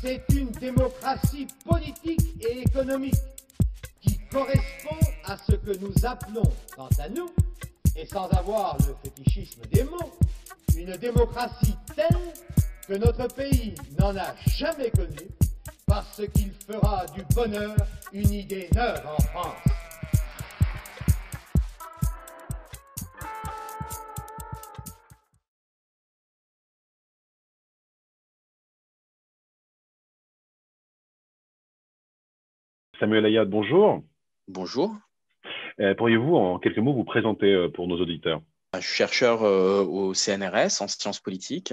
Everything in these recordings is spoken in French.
c'est une démocratie politique et économique qui correspond à ce que nous appelons, quant à nous, et sans avoir le fétichisme des mots, une démocratie telle que notre pays n'en a jamais connue, parce qu'il fera du bonheur une idée neuve en France. Samuel Ayad, bonjour. Bonjour. Euh, pourriez-vous, en quelques mots, vous présenter euh, pour nos auditeurs? Je suis chercheur euh, au CNRS en sciences politiques,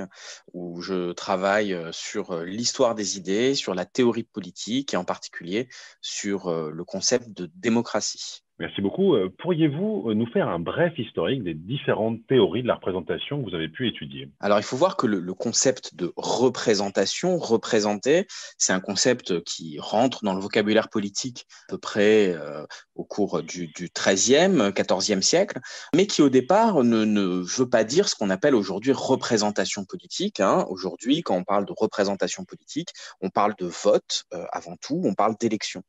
où je travaille sur l'histoire des idées, sur la théorie politique et en particulier sur le concept de démocratie. Merci beaucoup. Euh, pourriez-vous euh, nous faire un bref historique des différentes théories de la représentation que vous avez pu étudier? Alors, il faut voir que le, concept de représentation, représenter, c'est un concept qui rentre dans le vocabulaire politique à peu près euh, au cours du, du 13e, 14e siècle, mais qui au départ ne, veut pas dire ce qu'on appelle aujourd'hui représentation politique. Hein. Aujourd'hui, quand on parle de représentation politique, on parle de vote avant tout, on parle d'élection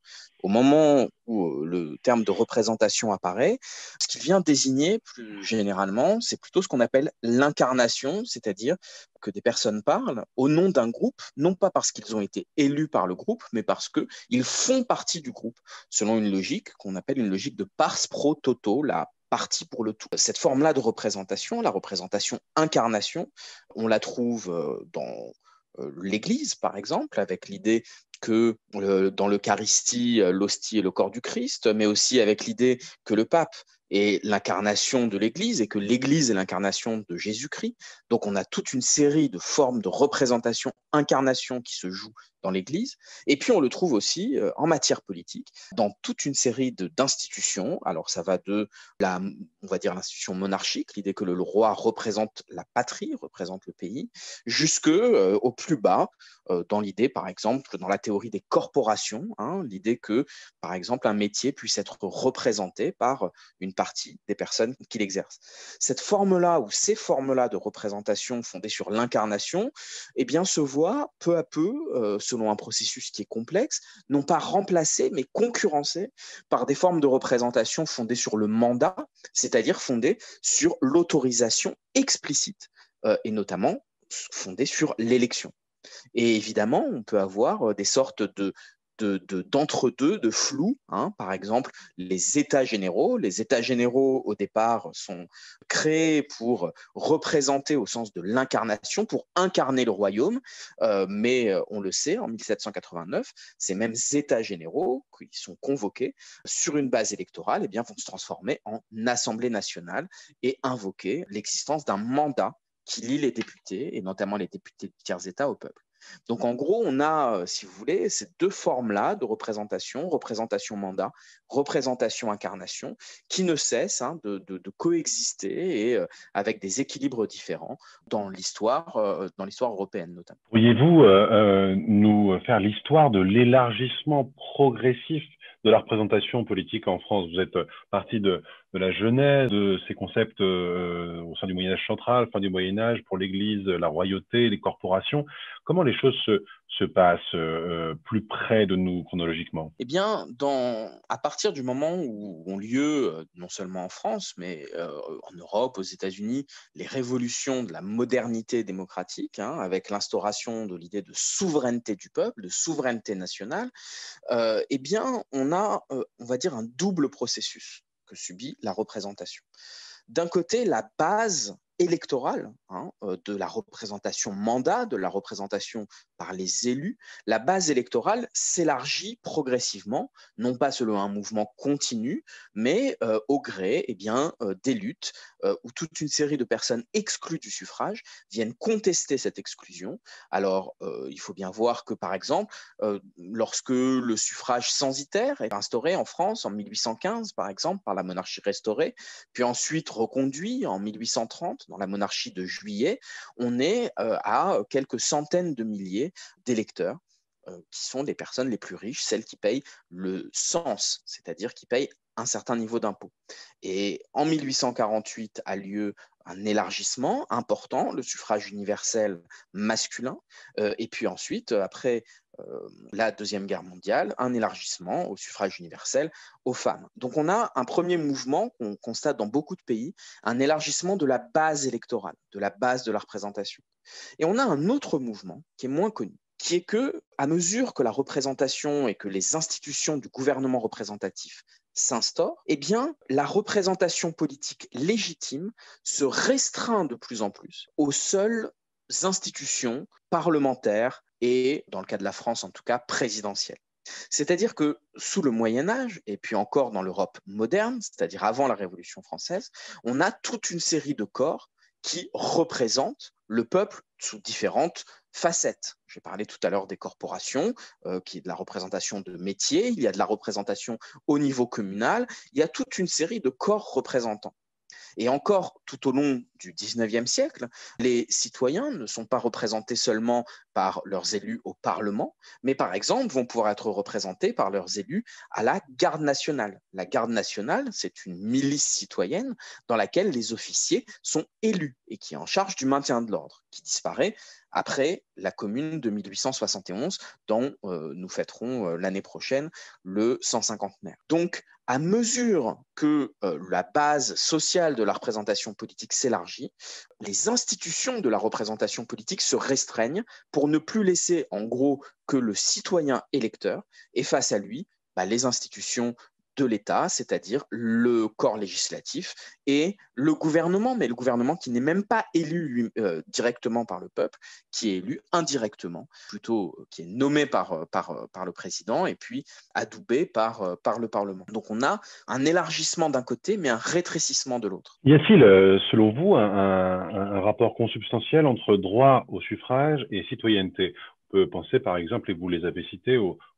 au moment où euh, le terme de représentation apparaît, ce qu'il vient désigner plus généralement, c'est plutôt ce qu'on appelle l'incarnation, c'est-à-dire que des personnes parlent au nom d'un groupe, non pas parce qu'ils ont été élus par le groupe, mais parce qu'ils font partie du groupe, selon une logique qu'on appelle une logique de pars pro toto, la partie pour le tout. Cette forme-là de représentation, la représentation incarnation, on la trouve euh, dans euh, l'Église, par exemple, avec l'idée que dans l'Eucharistie, euh, l'hostie est le corps du Christ, mais aussi avec l'idée que le pape est l'incarnation de l'Église et que l'Église est l'incarnation de Jésus-Christ. Donc on a toute une série de formes de représentation, incarnation qui se jouent dans l'Église. Et puis on le trouve aussi euh, en matière politique, dans toute une série d'institutions. Alors ça va de la, on va dire l'institution monarchique, l'idée que le, roi représente la patrie, représente le pays, jusque euh, au plus bas, euh, dans l'idée, par exemple, dans la théorie des corporations, hein, l'idée que, par exemple, un métier puisse être représenté par une partie des personnes qui l'exercent. Cette forme-là ou ces formes-là de représentation fondées sur l'incarnation, eh bien, se voient peu à peu selon un processus qui est complexe, non pas remplacés, mais concurrencés par des formes de représentation fondées sur le mandat, c'est-à-dire fondées sur l'autorisation explicite, euh, et notamment fondées sur l'élection. Et évidemment, on peut avoir euh, des sortes de d'entre-deux, de, flou. Hein. Par exemple, les États généraux. Les États généraux, au départ, sont créés pour représenter au sens de l'incarnation, pour incarner le royaume. Euh, mais euh, on le sait, en 1789, ces mêmes États généraux, qui sont convoqués sur une base électorale, eh bien, vont se transformer en Assemblée nationale et invoquer l'existence d'un mandat qui lie les députés, et notamment les députés de tiers États, au peuple. Donc en gros, on a, euh, si vous voulez, ces deux formes-là de représentation, représentation mandat, représentation incarnation, qui ne cessent hein, de, coexister et euh, avec des équilibres différents dans l'histoire, euh, dans l'histoire européenne notamment. Pourriez-vous nous faire l'histoire de l'élargissement progressif de la représentation politique en France? Vous êtes parti de, la genèse de ces concepts au sein du Moyen Âge central, fin du Moyen Âge, pour l'Église, la royauté, les corporations. Comment les choses se, se passent euh, plus près de nous chronologiquement? Eh bien, à partir du moment où ont lieu, euh, non seulement en France, mais euh, en Europe, aux États-Unis, les révolutions de la modernité démocratique, hein, avec l'instauration de l'idée de souveraineté du peuple, de souveraineté nationale, eh bien, on a, on va dire, un double processus que subit la représentation. D'un côté, la base électorale hein, euh, de la représentation mandat, de la représentation par les élus, la base électorale s'élargit progressivement, non pas selon un mouvement continu, mais euh, au gré eh bien, euh, des luttes où toute une série de personnes exclues du suffrage viennent contester cette exclusion. Alors, il faut bien voir que, par exemple, lorsque le suffrage censitaire est instauré en France en 1815, par exemple, par la monarchie restaurée, puis ensuite reconduit en 1830 dans la monarchie de juillet, on est euh, à quelques centaines de milliers d'électeurs qui sont les personnes les plus riches, celles qui payent le sens, c'est-à-dire qui payent un certain niveau d'impôt. Et en 1848 a lieu un élargissement important, le suffrage universel masculin, euh, et puis ensuite, après euh, la Deuxième Guerre mondiale, un élargissement au suffrage universel aux femmes. Donc on a un premier mouvement qu'on constate dans beaucoup de pays, un élargissement de la base électorale, de la base de la représentation. Et on a un autre mouvement qui est moins connu, qui est que, à mesure que la représentation et que les institutions du gouvernement représentatif s'instaure, eh bien, la représentation politique légitime se restreint de plus en plus aux seules institutions parlementaires et, dans le cas de la France en tout cas, présidentielles. C'est-à-dire que sous le Moyen Âge, et puis encore dans l'Europe moderne, c'est-à-dire avant la Révolution française, on a toute une série de corps qui représentent le peuple sous différentes facettes. J'ai parlé tout à l'heure des corporations, euh, qui est de la représentation de métiers, il y a de la représentation au niveau communal, il y a toute une série de corps représentants. Et encore, tout au long du 19e siècle, les citoyens ne sont pas représentés seulement par leurs élus au Parlement, mais par exemple vont pouvoir être représentés par leurs élus à la garde nationale. La garde nationale, c'est une milice citoyenne dans laquelle les officiers sont élus et qui est en charge du maintien de l'ordre, qui disparaît après la commune de 1871, dont euh, nous fêterons euh, l'année prochaine le 150e. Donc, à mesure que euh, la base sociale de la représentation politique s'élargit, les institutions de la représentation politique se restreignent pour ne plus laisser en gros que le citoyen électeur et face à lui bah, les institutions de l'État, c'est-à-dire le corps législatif et le gouvernement, mais le gouvernement qui n'est même pas élu euh, directement par le peuple, qui est élu indirectement, plutôt euh, qui est nommé par, euh, par, le président et puis adoubé par, par le Parlement. Donc on a un élargissement d'un côté, mais un rétrécissement de l'autre. Y a-t-il, selon vous, un, un rapport consubstantiel entre droit au suffrage et citoyenneté? On peut penser par exemple, et vous les avez cités,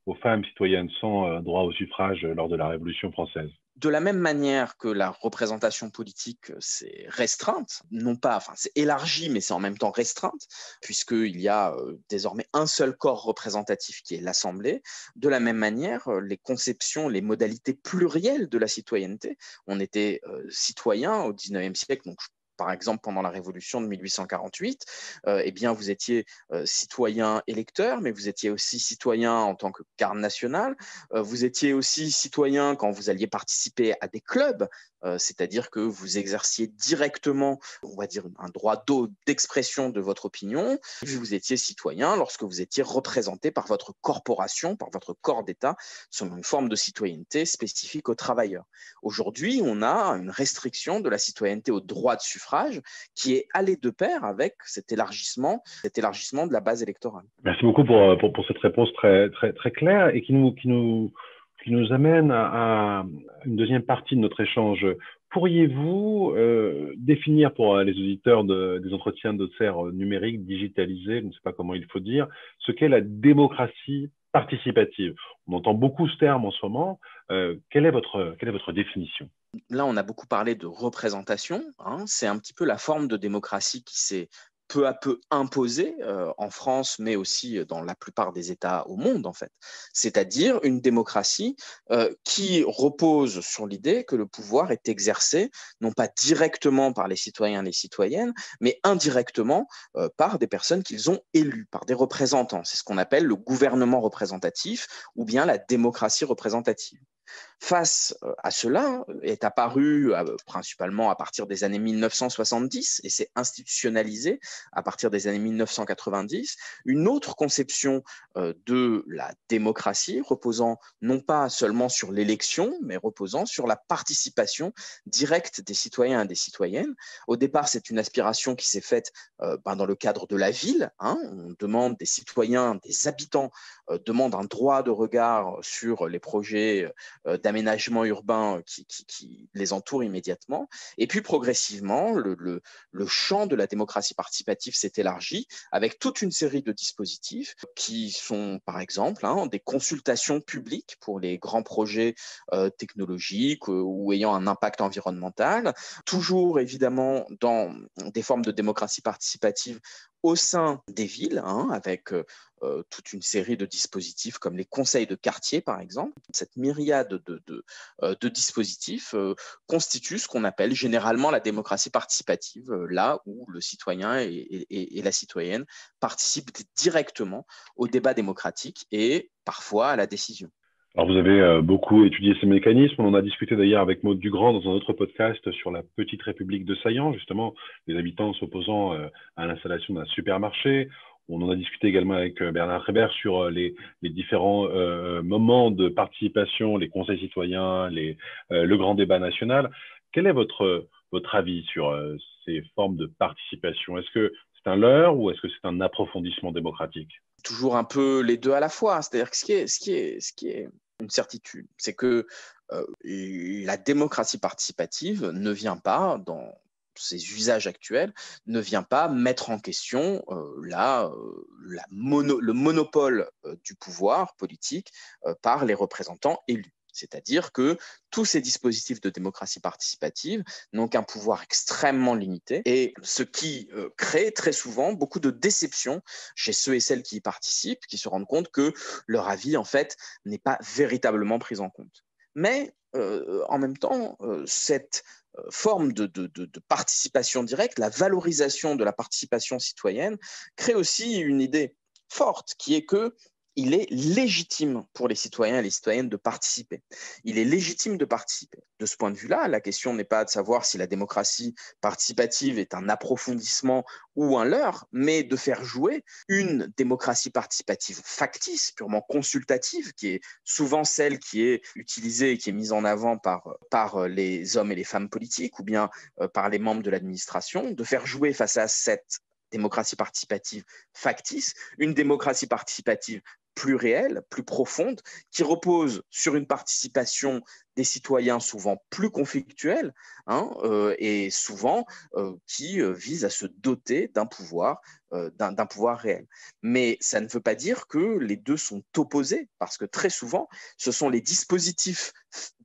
aux, femmes citoyennes sans euh, droit au suffrage lors de la Révolution française. De la même manière que la représentation politique s'est restreinte, non pas, enfin c'est élargi, mais c'est en même temps restreinte, puisqu'il y a euh, désormais un seul corps représentatif qui est l'Assemblée. De la même manière, euh, les conceptions, les modalités plurielles de la citoyenneté, on était citoyen au 19e siècle, donc par exemple pendant la Révolution de 1848, euh, eh bien vous étiez euh, citoyen électeur, mais vous étiez aussi citoyen en tant que garde nationale. Euh, vous étiez aussi citoyen quand vous alliez participer à des clubs, c'est-à-dire que vous exerciez directement, on va dire, un droit d'expression de votre opinion. Vous étiez citoyen lorsque vous étiez représenté par votre corporation, par votre corps d'État, selon une forme de citoyenneté spécifique aux travailleurs. Aujourd'hui, on a une restriction de la citoyenneté au droit de suffrage qui est allé de pair avec cet élargissement, de la base électorale. Merci beaucoup pour, pour, cette réponse très, claire et qui nous, amène à, une deuxième partie de notre échange. Pourriez-vous euh, définir pour les auditeurs des entretiens de serre numériques digitalisés, je ne sais pas comment il faut dire, ce qu'est la démocratie participative On entend beaucoup ce terme en ce moment. Euh, quelle, est votre, quelle définition? Là, on a beaucoup parlé de représentation. Hein. C'est un petit peu la forme de démocratie qui s'est peu à peu imposée euh, en France, mais aussi dans la plupart des États au monde, en fait. C'est-à-dire une démocratie euh, qui repose sur l'idée que le pouvoir est exercé, non pas directement par les citoyens et les citoyennes, mais indirectement euh, par des personnes qu'ils ont élues, par des représentants. C'est ce qu'on appelle le gouvernement représentatif ou bien la démocratie représentative. Face euh, à cela est apparu euh, principalement à partir des années 1970 et s'est institutionnalisé à partir des années 1990 une autre conception euh, de la démocratie reposant non pas seulement sur l'élection mais reposant sur la participation directe des citoyens et des citoyennes. Au départ, c'est une aspiration qui s'est faite ben, dans le cadre de la ville. Hein. On demande des citoyens, des habitants demandent un droit de regard sur les projets d'aménagement urbain euh, qui, les entoure immédiatement. Et puis progressivement, le, champ de la démocratie participative s'est élargi avec toute une série de dispositifs qui sont, par exemple, hein, des consultations publiques pour les grands projets euh, technologiques euh, ou ayant un impact environnemental, toujours évidemment dans des formes de démocratie participative au sein des villes, hein, avec euh, toute une série de dispositifs comme les conseils de quartier, par exemple. Cette myriade de, euh, dispositifs constitue ce qu'on appelle généralement la démocratie participative, là où le citoyen et, et, la citoyenne participent directement au débat démocratique et parfois à la décision. Alors vous avez beaucoup étudié ces mécanismes. On en a discuté d'ailleurs avec Maud Dugrand dans un autre podcast sur la petite république de Saillant, justement, les habitants s'opposant à l'installation d'un supermarché. On en a discuté également avec euh, Bernard Rébert sur euh, les, différents euh, moments de participation, les conseils citoyens, le grand débat national. Quel est votre, votre avis sur ces formes de participation? Est-ce que c'est un leurre ou est-ce que c'est un approfondissement démocratique? Toujours un peu les deux à la fois. C'est-à-dire que ce qui est, ce qui est, ce qui est une certitude, c'est que la démocratie participative ne vient pas dans, ces usages actuels ne vient pas mettre en question euh, euh, le monopole euh, du pouvoir politique par les représentants élus. C'est-à-dire que tous ces dispositifs de démocratie participative n'ont qu'un pouvoir extrêmement limité et ce qui crée très souvent beaucoup de déception chez ceux et celles qui y participent, qui se rendent compte que leur avis, en fait, n'est pas véritablement pris en compte. Mais en même temps, cette forme de, participation directe, la valorisation de la participation citoyenne, crée aussi une idée forte qui est que il est légitime pour les citoyens et les citoyennes de participer. Il est légitime de participer. De ce point de vue-là, la question n'est pas de savoir si la démocratie participative est un approfondissement ou un leurre, mais de faire jouer une démocratie participative factice, purement consultative, qui est souvent celle qui est utilisée et qui est mise en avant par, par les hommes et les femmes politiques ou bien euh, par les membres de l'administration, de faire jouer face à cette démocratie participative factice, une démocratie participative plus réelle, plus profonde, qui repose sur une participation des citoyens souvent plus conflictuelle hein, euh, et souvent euh, qui euh, vise à se doter d'un pouvoir, d'un pouvoir réel. Mais ça ne veut pas dire que les deux sont opposés, parce que très souvent, ce sont les dispositifs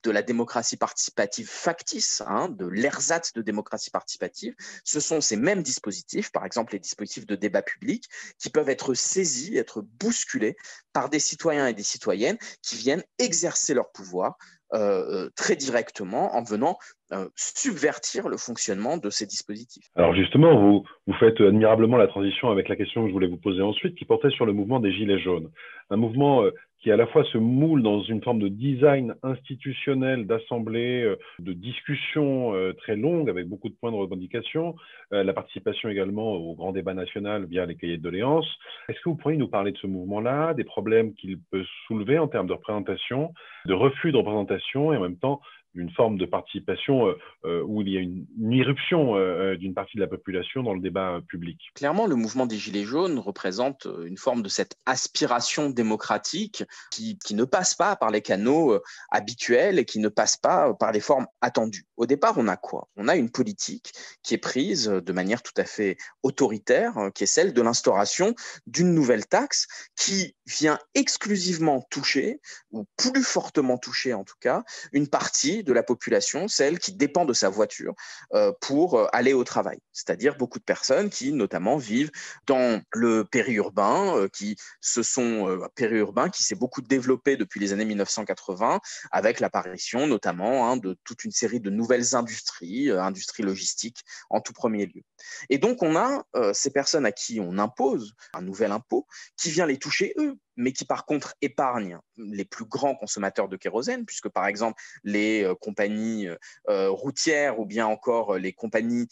de la démocratie participative factice, hein, de l'ersatz de démocratie participative, ce sont ces mêmes dispositifs, par exemple les dispositifs de débat public, qui peuvent être saisis, être bousculés par des citoyens et des citoyennes qui viennent exercer leur pouvoir euh, très directement en venant euh, subvertir le fonctionnement de ces dispositifs. Alors justement, vous faites admirablement la transition avec la question que je voulais vous poser ensuite, qui portait sur le mouvement des Gilets jaunes. Un mouvement qui à la fois se moule dans une forme de design institutionnel, d'assemblée, de discussion très longue avec beaucoup de points de revendication, la participation également au grand débat national via les cahiers de doléances. Est-ce que vous pourriez nous parler de ce mouvement-là, des problèmes qu'il peut soulever en termes de représentation, de refus de représentation et en même temps une forme de participation euh, euh, où il y a une, irruption euh, d'une partie de la population dans le débat public. Clairement, le mouvement des Gilets jaunes représente une forme de cette aspiration démocratique qui, qui ne passe pas par les canaux habituels et qui ne passe pas par les formes attendues. Au départ, on a quoi? On a une politique qui est prise de manière tout à fait autoritaire, qui est celle de l'instauration d'une nouvelle taxe qui vient exclusivement toucher, ou plus fortement toucher en tout cas, une partie de la population, celle qui dépend de sa voiture euh, pour euh, aller au travail. C'est-à-dire beaucoup de personnes qui, notamment, vivent dans le périurbain, euh, qui se sont périurbain qui s'est beaucoup développé depuis les années 1980, avec l'apparition notamment hein, de toute une série de nouvelles industries, industries logistiques en tout premier lieu. Et donc on a ces personnes à qui on impose un nouvel impôt qui vient les toucher eux mais qui par contre épargnent les plus grands consommateurs de kérosène, puisque par exemple les euh, compagnies euh, euh, routières ou bien encore les compagnies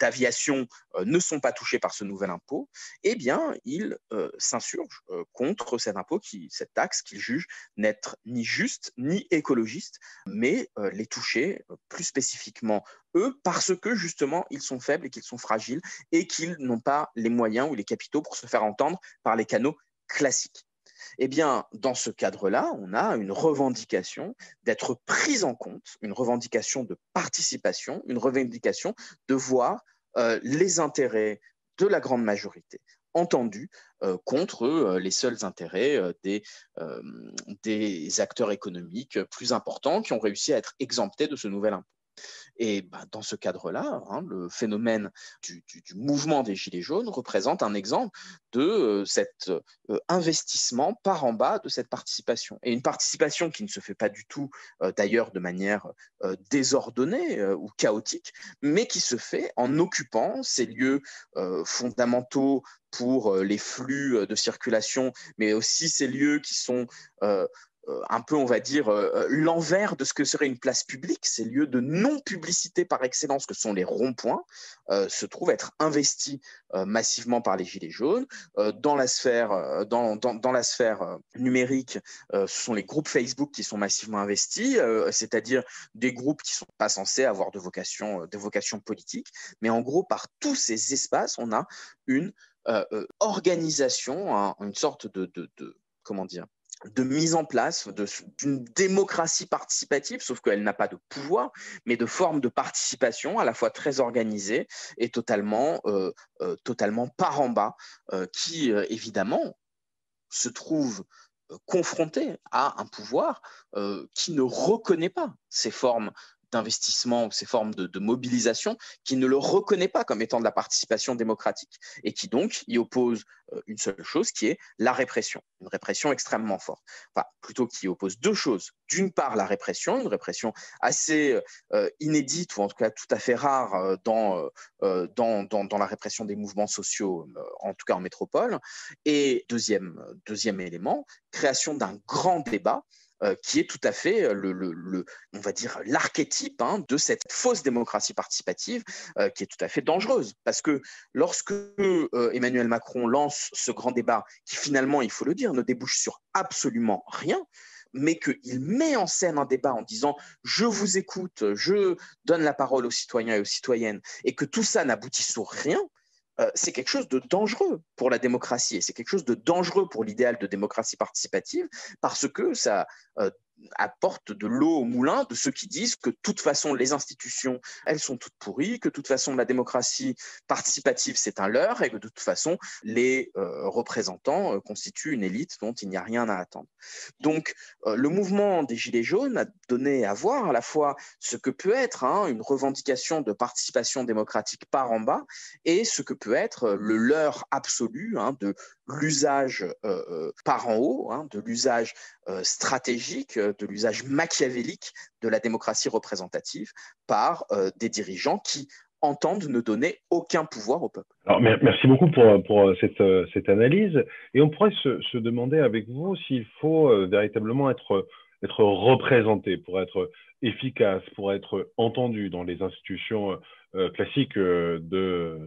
d'aviation ne sont pas touchées par ce nouvel impôt, eh bien ils s'insurgent contre cet impôt, cette taxe qu'ils jugent n'être ni juste ni écologiste, mais les toucher plus spécifiquement parce que justement ils sont faibles et qu'ils sont fragiles et qu'ils n'ont pas les moyens ou les capitaux pour se faire entendre par les canaux classique. Eh bien, dans ce cadre-là, on a une revendication d'être prise en compte, une revendication de participation, une revendication de voir euh, les intérêts de la grande majorité entendus euh, contre euh, les seuls intérêts des acteurs économiques plus importants qui ont réussi à être exemptés de ce nouvel impôt. Et bah, dans ce cadre-là, hein, le phénomène du, mouvement des Gilets jaunes représente un exemple de euh, cet euh, investissement par en bas de cette participation. Et une participation qui ne se fait pas du tout, euh, d'ailleurs, de manière désordonnée ou chaotique, mais qui se fait en occupant ces lieux fondamentaux pour les flux de circulation, mais aussi ces lieux qui sont un peu, on va dire, euh, euh, l'envers de ce que serait une place publique, ces lieux de non-publicité par excellence que sont les ronds-points, se trouvent être investis massivement par les Gilets jaunes. dans, la sphère, numérique, ce sont les groupes Facebook qui sont massivement investis, c'est-à-dire des groupes qui ne sont pas censés avoir de vocation, politique, mais en gros, par tous ces espaces, on a une organisation, une sorte de, de, de comment dire, de mise en place d'une démocratie participative, sauf qu'elle n'a pas de pouvoir, mais de forme de participation à la fois très organisée et totalement, euh, euh, par en bas, euh, qui évidemment se trouve confrontée à un pouvoir qui ne reconnaît pas ces formes d'investissement ou ces formes de, mobilisation qui ne le reconnaît pas comme étant de la participation démocratique et qui donc y oppose euh, une seule chose qui est la répression, une répression extrêmement forte. Enfin, plutôt qui oppose deux choses. D'une part, la répression, une répression assez euh, inédite ou en tout cas tout à fait rare euh, dans, dans, dans, dans, la répression des mouvements sociaux, en tout cas en métropole. Et deuxième, deuxième élément, création d'un grand débat euh, qui est tout à fait euh, le, on va dire l'archétype hein, de cette fausse démocratie participative euh, qui est tout à fait dangereuse. Parce que lorsque Emmanuel Macron lance ce grand débat qui finalement il faut le dire ne débouche sur absolument rien mais qu'il met en scène un débat en disant je vous écoute, je donne la parole aux citoyens et aux citoyennes, et que tout ça n'aboutit sur rien, euh, c'est quelque chose de dangereux pour la démocratie et c'est quelque chose de dangereux pour l'idéal de démocratie participative parce que ça euh, apporte de l'eau au moulin de ceux qui disent que de toute façon les institutions elles sont toutes pourries, que de toute façon la démocratie participative c'est un leurre et que de toute façon les euh, représentants euh, constituent une élite dont il n'y a rien à attendre. Donc euh, le mouvement des Gilets jaunes a donné à voir à la fois ce que peut être hein, une revendication de participation démocratique par en bas et ce que peut être le leurre absolu hein, de l'usage par en haut, hein, de l'usage stratégique de l'usage machiavélique de la démocratie représentative par euh, des dirigeants qui entendent ne donner aucun pouvoir au peuple. Alors, merci beaucoup pour, pour cette, cette, analyse. Et on pourrait se, demander avec vous s'il faut euh, véritablement être, être représenté pour être efficace, pour être entendu dans les institutions euh, classiques de,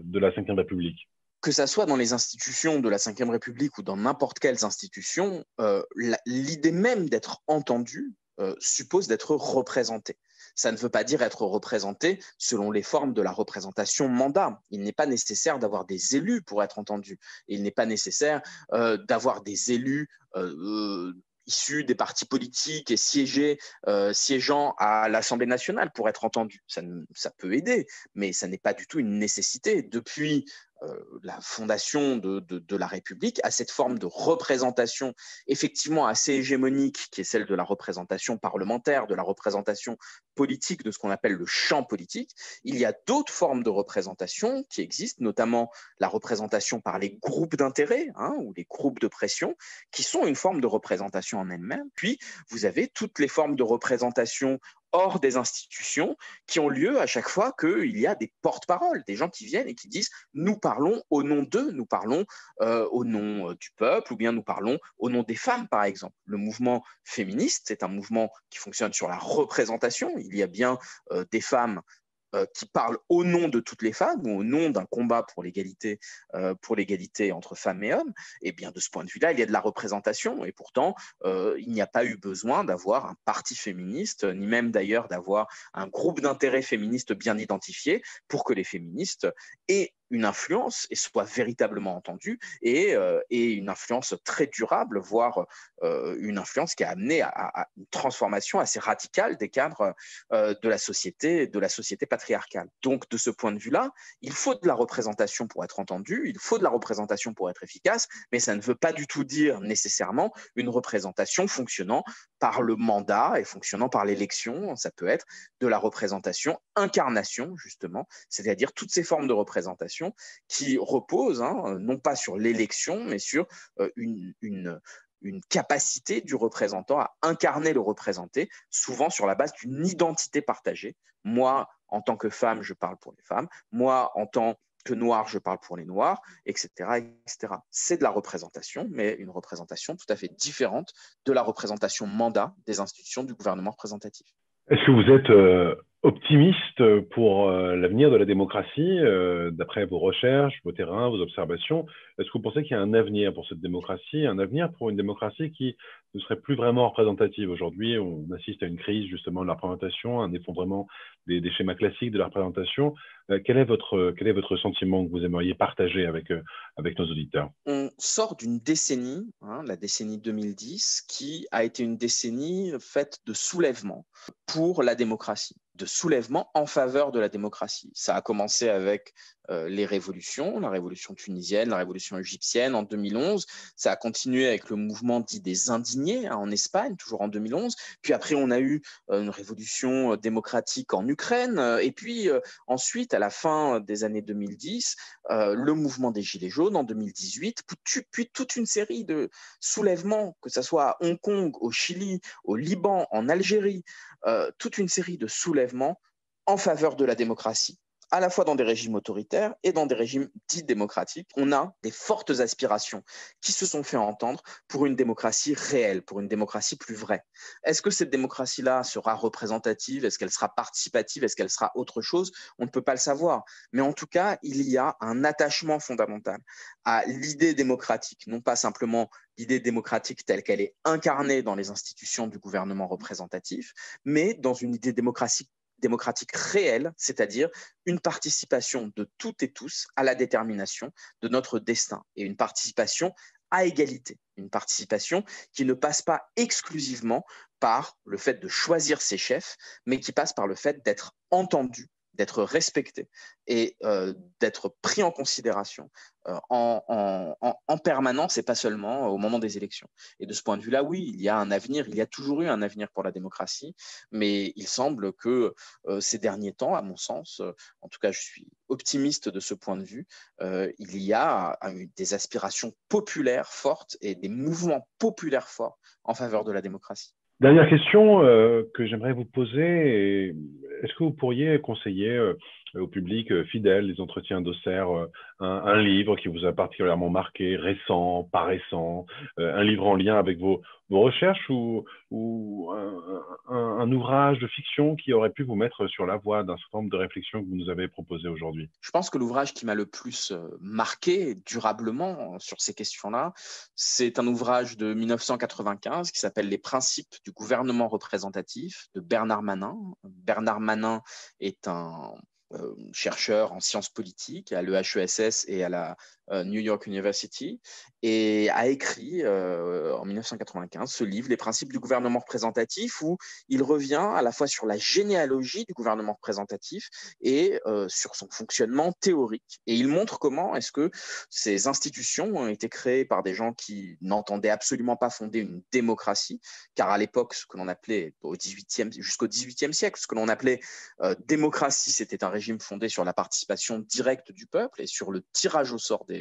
de la Ve République que ça soit dans les institutions de la Ve République ou dans n'importe quelles institutions, euh, l'idée même d'être entendu euh, suppose d'être représenté. Ça ne veut pas dire être représenté selon les formes de la représentation mandat. Il n'est pas nécessaire d'avoir des élus pour être entendu. Il n'est pas nécessaire euh, d'avoir des élus issus des partis politiques et siéger, siégeant à l'Assemblée nationale pour être entendu. Ça, ça peut aider, mais ça n'est pas du tout une nécessité. Depuis la fondation de, la République à cette forme de représentation effectivement assez hégémonique qui est celle de la représentation parlementaire, de la représentation politique, de ce qu'on appelle le champ politique. Il y a d'autres formes de représentation qui existent, notamment la représentation par les groupes d'intérêt hein, ou les groupes de pression, qui sont une forme de représentation en elle-même. Puis, vous avez toutes les formes de représentation hors des institutions qui ont lieu à chaque fois qu'il y a des porte-paroles, des gens qui viennent et qui disent nous parlons au nom d'eux, nous parlons euh, au nom euh, du peuple ou bien nous parlons au nom des femmes par exemple. Le mouvement féministe, c'est un mouvement qui fonctionne sur la représentation. Il y a bien euh, des femmes euh, qui parle au nom de toutes les femmes ou au nom d'un combat pour l'égalité euh, pour l'égalité entre femmes et hommes, et eh bien de ce point de vue-là, il y a de la représentation. Et pourtant euh, il n'y a pas eu besoin d'avoir un parti féministe ni même d'ailleurs d'avoir un groupe d'intérêt féministe bien identifié pour que les féministes aient une influence et soit véritablement entendue et, euh, et une influence très durable, voire euh, une influence qui a amené à, une transformation assez radicale des cadres euh, de la société, de la société patriarcale. Donc, de ce point de vue-là, il faut de la représentation pour être entendu, il faut de la représentation pour être efficace, mais ça ne veut pas du tout dire nécessairement une représentation fonctionnant par le mandat et fonctionnant par l'élection. Ça peut être de la représentation, incarnation, justement, c'est-à-dire toutes ces formes de représentation qui reposent hein, non pas sur l'élection, mais sur euh, une, une capacité du représentant à incarner le représenté, souvent sur la base d'une identité partagée. Moi, en tant que femme, je parle pour les femmes. Moi, en tant que noir, je parle pour les noirs, etc. etc. C'est de la représentation, mais une représentation tout à fait différente de la représentation mandat des institutions du gouvernement représentatif. Est-ce que vous êtes euh, optimiste pour euh, l'avenir de la démocratie, euh, d'après vos recherches, vos terrains, vos observations. Est-ce que vous pensez qu'il y a un avenir pour cette démocratie, un avenir pour une démocratie qui ne serait plus vraiment représentative? Aujourd'hui, on assiste à une crise justement de la représentation, un effondrement des, schémas classiques de la représentation. Euh, quel, est votre, quel est votre sentiment que vous aimeriez partager avec, avec nos auditeurs? On sort d'une décennie, hein, la décennie 2010, qui a été une décennie faite de soulèvement pour la démocratie de soulèvement en faveur de la démocratie. Ça a commencé avec les révolutions, la révolution tunisienne, la révolution égyptienne en 2011. Ça a continué avec le mouvement dit des indignés hein, en Espagne, toujours en 2011. Puis après, on a eu euh, une révolution euh, démocratique en Ukraine. Et puis ensuite, à la fin des années 2010, le mouvement des Gilets jaunes en 2018. Puis toute une série de soulèvements, que ce soit à Hong Kong, au Chili, au Liban, en Algérie, toute une série de soulèvements en faveur de la démocratie à la fois dans des régimes autoritaires et dans des régimes dits démocratiques, on a des fortes aspirations qui se sont fait entendre pour une démocratie réelle, pour une démocratie plus vraie. Est-ce que cette démocratie-là sera représentative? Est-ce qu'elle sera participative? Est-ce qu'elle sera autre chose? On ne peut pas le savoir. Mais en tout cas, il y a un attachement fondamental à l'idée démocratique, non pas simplement l'idée démocratique telle qu'elle est incarnée dans les institutions du gouvernement représentatif, mais dans une idée démocratique démocratique réelle, c'est-à-dire une participation de toutes et tous à la détermination de notre destin et une participation à égalité, une participation qui ne passe pas exclusivement par le fait de choisir ses chefs, mais qui passe par le fait d'être entendu d'être respecté et euh, d'être pris en considération euh, en, permanence et pas seulement au moment des élections. Et de ce point de vue-là, oui, il y a un avenir, il y a toujours eu un avenir pour la démocratie, mais il semble que euh, ces derniers temps, à mon sens, en tout cas je suis optimiste de ce point de vue, il y a des aspirations populaires fortes et des mouvements populaires forts en faveur de la démocratie. Dernière question que j'aimerais vous poser, est-ce que vous pourriez conseiller euh, au public euh, fidèle des entretiens d'Auxerre euh, un, livre qui vous a particulièrement marqué, récent, pas récent, un livre en lien avec vos, recherches ou, un, ouvrage de fiction qui aurait pu vous mettre sur la voie d'un certain nombre de réflexions que vous nous avez proposées aujourd'hui? Je pense que l'ouvrage qui m'a le plus marqué durablement sur ces questions-là, c'est un ouvrage de 1995 qui s'appelle Les principes du gouvernement représentatif de Bernard Manin. Bernard Manin est un euh, chercheur en sciences politiques à l'EHESS et à la euh, New York University et a écrit euh, en 1995 ce livre, Les principes du gouvernement représentatif, où il revient à la fois sur la généalogie du gouvernement représentatif et euh, sur son fonctionnement théorique. Et il montre comment est-ce que ces institutions ont été créées par des gens qui n'entendaient absolument pas fonder une démocratie, car à l'époque, ce que l'on appelait au 18e, jusqu'au XVIIIe siècle, ce que l'on appelait démocratie, c'était un régime fondé sur la participation directe du peuple et sur le tirage au sort des,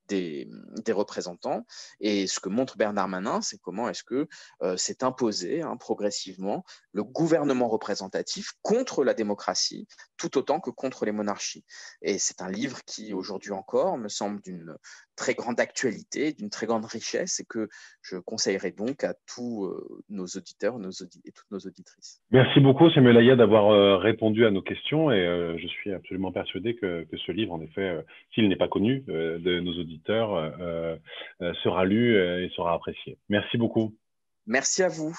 des, représentants. Et ce que montre Bernard Manin, c'est comment est-ce que euh, s'est imposé hein, progressivement le gouvernement représentatif contre la démocratie, tout autant que contre les monarchies. Et c'est un livre qui, aujourd'hui encore, me semble d'une très grande actualité, d'une très grande richesse, et que je conseillerais donc à tous euh, nos auditeurs nos et toutes nos auditrices. Merci beaucoup, Samuel Aya, d'avoir euh, répondu à nos questions, et je suis absolument persuadé que, ce livre, en effet, s'il n'est pas connu de nos auditeurs, sera lu et sera apprécié. Merci beaucoup. Merci à vous.